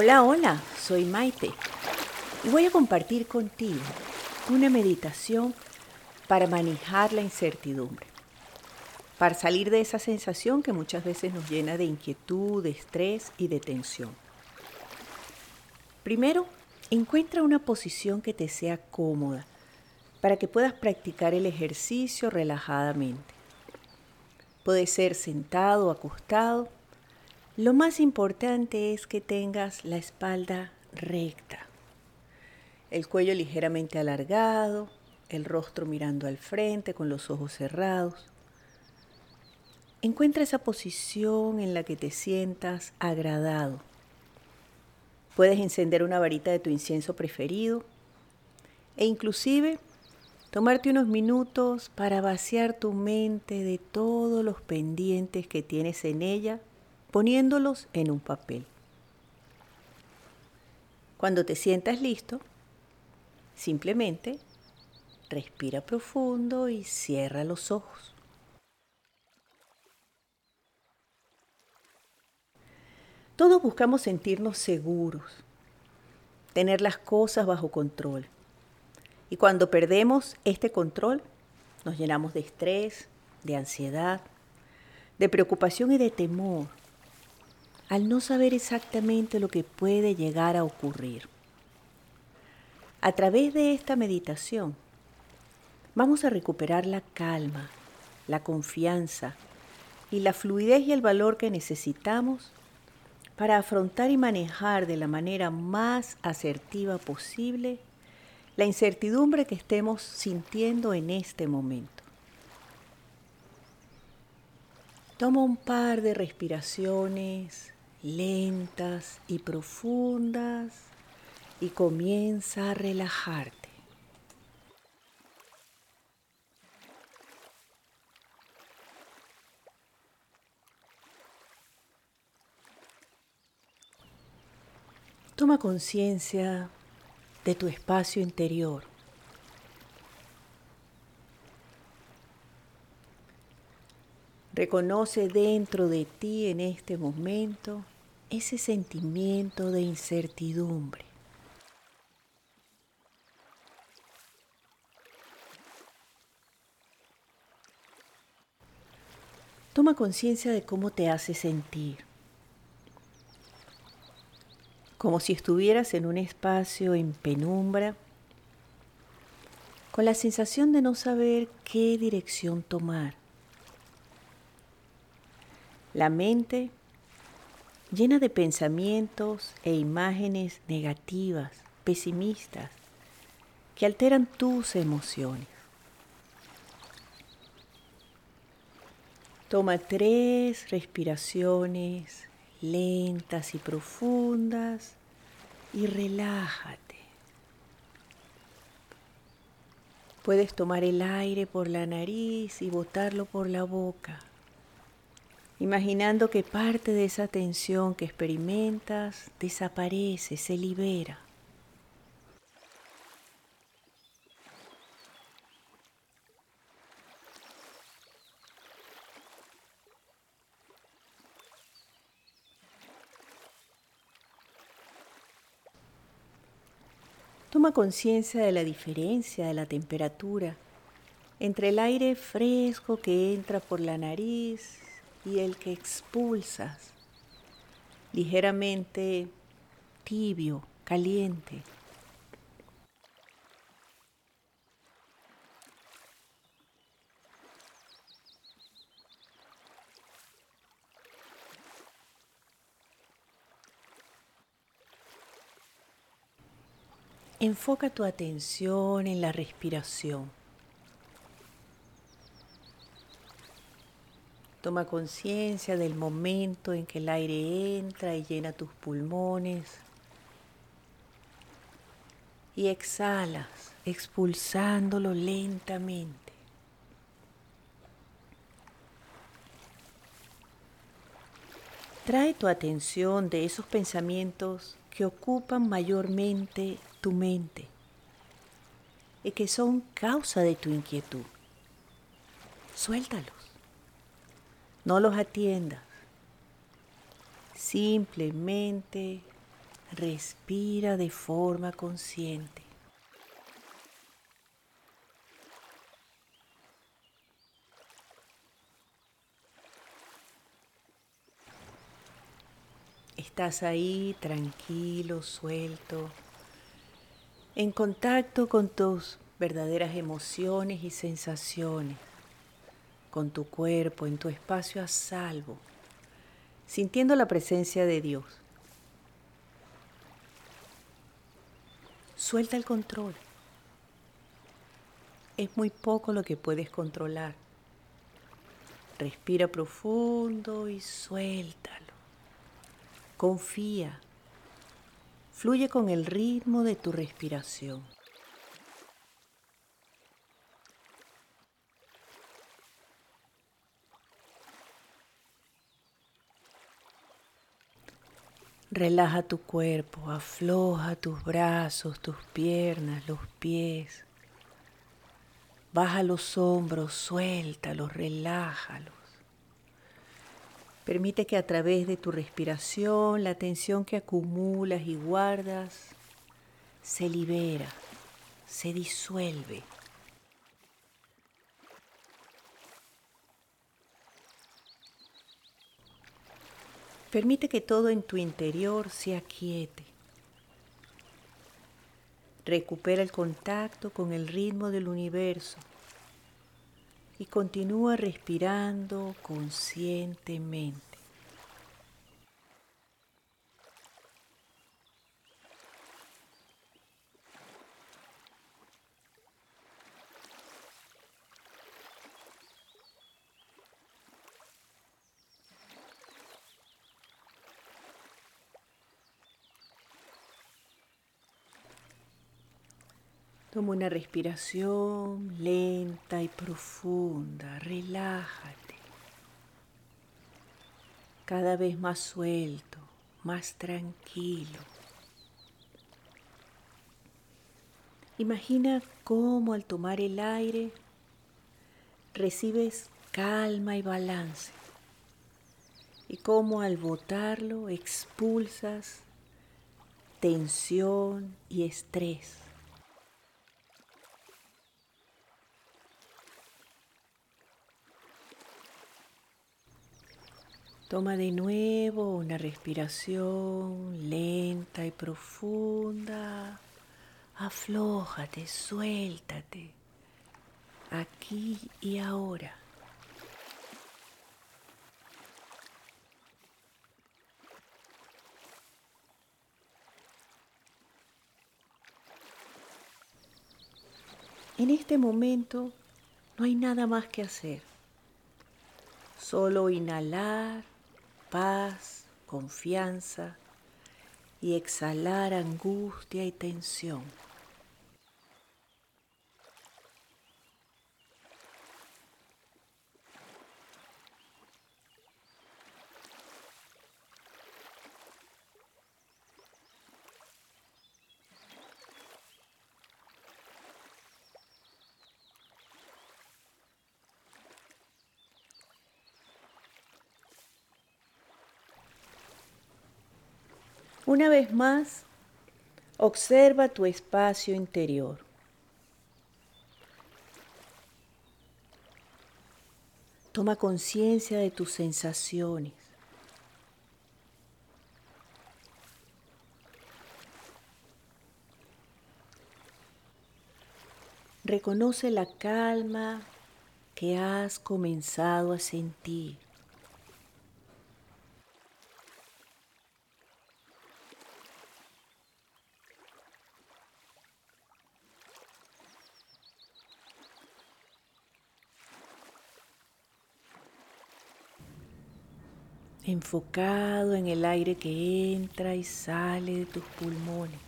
Hola, hola, soy Maite y voy a compartir contigo una meditación para manejar la incertidumbre, para salir de esa sensación que muchas veces nos llena de inquietud, de estrés y de tensión. Primero, encuentra una posición que te sea cómoda para que puedas practicar el ejercicio relajadamente. Puede ser sentado acostado. Lo más importante es que tengas la espalda recta, el cuello ligeramente alargado, el rostro mirando al frente con los ojos cerrados. Encuentra esa posición en la que te sientas agradado. Puedes encender una varita de tu incienso preferido e inclusive tomarte unos minutos para vaciar tu mente de todos los pendientes que tienes en ella, poniéndolos en un papel. Cuando te sientas listo, simplemente respira profundo y cierra los ojos. Todos buscamos sentirnos seguros, tener las cosas bajo control. Y cuando perdemos este control, nos llenamos de estrés, de ansiedad, de preocupación y de temor, al no saber exactamente lo que puede llegar a ocurrir. A través de esta meditación, vamos a recuperar la calma, la confianza y la fluidez y el valor que necesitamos para afrontar y manejar de la manera más asertiva posible la incertidumbre que estemos sintiendo en este momento. Toma un par de respiraciones lentas y profundas y comienza a relajarte. Toma conciencia de tu espacio interior. Reconoce dentro de ti en este momento ese sentimiento de incertidumbre. Toma conciencia de cómo te hace sentir como si estuvieras en un espacio en penumbra, con la sensación de no saber qué dirección tomar. La mente llena de pensamientos e imágenes negativas, pesimistas, que alteran tus emociones. Toma tres respiraciones lentas y profundas y relájate. Puedes tomar el aire por la nariz y botarlo por la boca, imaginando que parte de esa tensión que experimentas desaparece, se libera. Toma conciencia de la diferencia de la temperatura entre el aire fresco que entra por la nariz y el que expulsas, ligeramente tibio, caliente. Enfoca tu atención en la respiración. Toma conciencia del momento en que el aire entra y llena tus pulmones. Y exhalas, expulsándolo lentamente. Trae tu atención de esos pensamientos que ocupan mayormente tu mente y que son causa de tu inquietud. Suéltalos. No los atiendas. Simplemente Respira de forma consciente. Estás ahí tranquilo, suelto, en contacto con tus verdaderas emociones y sensaciones, con tu cuerpo, en tu espacio a salvo, sintiendo la presencia de Dios. Suelta el control. Es muy poco lo que puedes controlar. Respira profundo y suéltalo. Confía. Fluye con el ritmo de tu respiración. Relaja tu cuerpo, afloja tus brazos, tus piernas, los pies. Baja los hombros, suéltalos, relájalos. Permite que a través de tu respiración la tensión que acumulas y guardas se libera, se disuelve. Permite que todo en tu interior se aquiete. Recupera el contacto con el ritmo del universo y continúa respirando conscientemente. Toma una respiración lenta y profunda, relájate. Cada vez más suelto, más tranquilo. Imagina cómo al tomar el aire recibes calma y balance y cómo al botarlo expulsas tensión y estrés. Toma de nuevo una respiración lenta y profunda. Aflójate, suéltate, aquí y ahora. En este momento no hay nada más que hacer. Solo inhalar paz, confianza y exhalar angustia y tensión. Una vez más, observa tu espacio interior. Toma conciencia de tus sensaciones. Reconoce la calma que has comenzado a sentir. Enfocado en el aire que entra y sale de tus pulmones,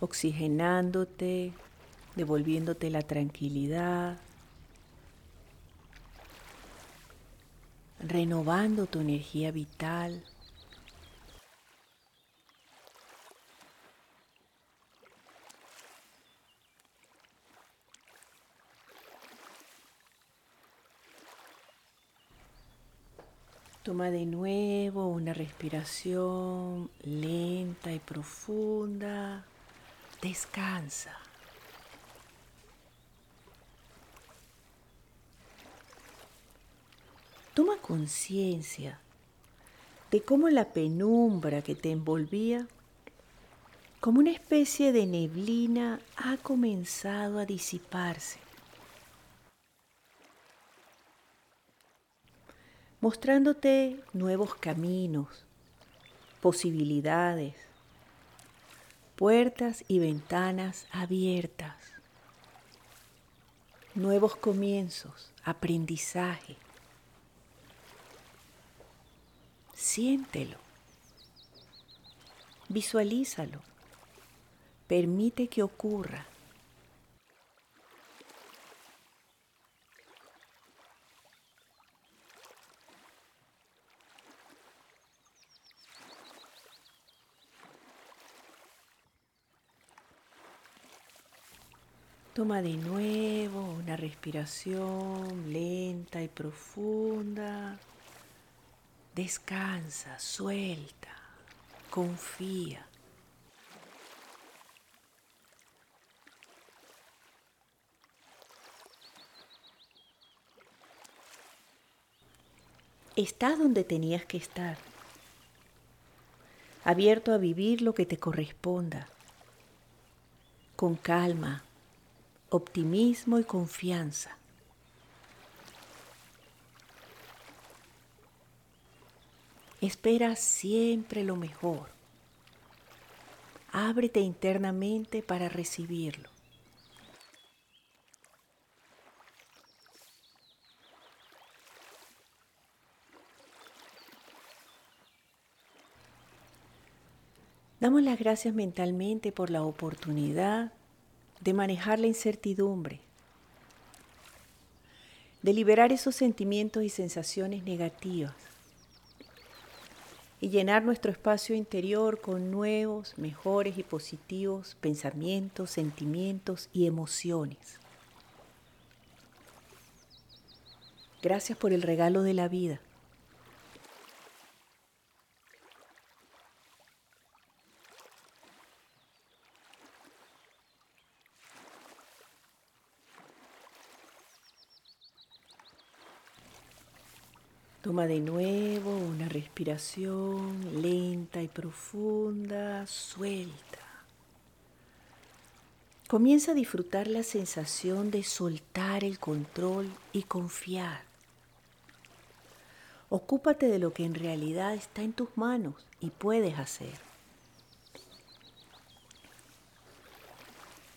oxigenándote, devolviéndote la tranquilidad, renovando tu energía vital. Toma de nuevo una respiración lenta y profunda. Descansa. Toma conciencia de cómo la penumbra que te envolvía, como una especie de neblina, ha comenzado a disiparse. Mostrándote nuevos caminos, posibilidades, puertas y ventanas abiertas, nuevos comienzos, aprendizaje. Siéntelo, visualízalo, permite que ocurra. De nuevo una respiración lenta y profunda. Descansa, suelta, confía. Estás donde tenías que estar, abierto a vivir lo que te corresponda, con calma, optimismo y confianza. Espera siempre lo mejor. Ábrete internamente para recibirlo. Damos las gracias mentalmente por la oportunidad de manejar la incertidumbre, de liberar esos sentimientos y sensaciones negativas y llenar nuestro espacio interior con nuevos, mejores y positivos pensamientos, sentimientos y emociones. Gracias por el regalo de la vida. Toma de nuevo una respiración lenta y profunda, suelta. Comienza a disfrutar la sensación de soltar el control y confiar. Ocúpate de lo que en realidad está en tus manos y puedes hacer.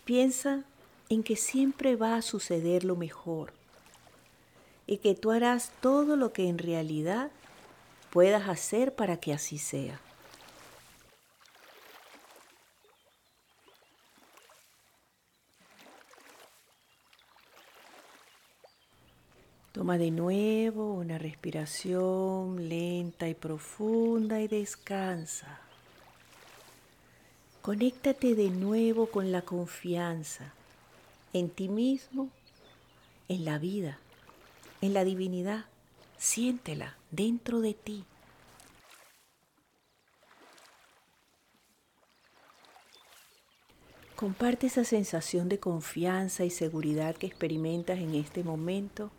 Piensa en que siempre va a suceder lo mejor y que tú harás todo lo que en realidad puedas hacer para que así sea. Toma de nuevo una respiración lenta y profunda y descansa. Conéctate de nuevo con la confianza en ti mismo, en la vida en la divinidad. Siéntela dentro de ti. Comparte esa sensación de confianza y seguridad que experimentas en este momento,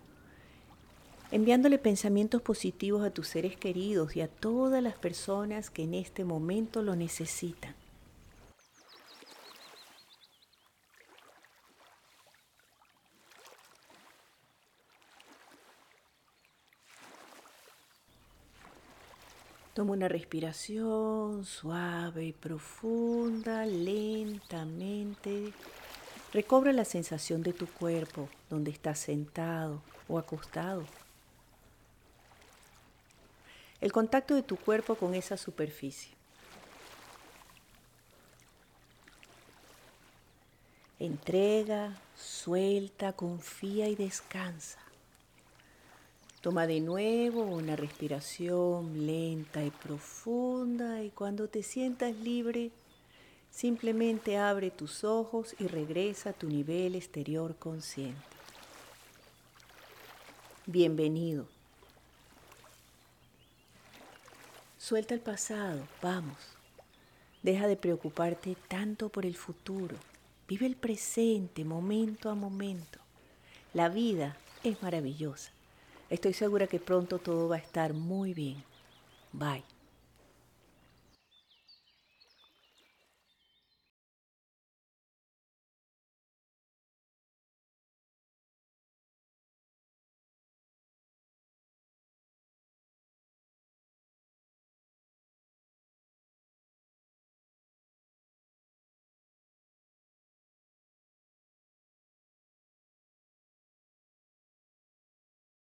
enviándole pensamientos positivos a tus seres queridos y a todas las personas que en este momento lo necesitan. Toma una respiración suave y profunda, lentamente. Recobra la sensación de tu cuerpo, donde estás sentado o acostado. El contacto de tu cuerpo con esa superficie. Entrega, suelta, confía y descansa. Toma de nuevo una respiración lenta y profunda y cuando te sientas libre, simplemente abre tus ojos y regresa a tu nivel exterior consciente. Bienvenido. Suelta el pasado, vamos. Deja de preocuparte tanto por el futuro. Vive el presente, momento a momento. La vida es maravillosa. Estoy segura que pronto todo va a estar muy bien. Bye.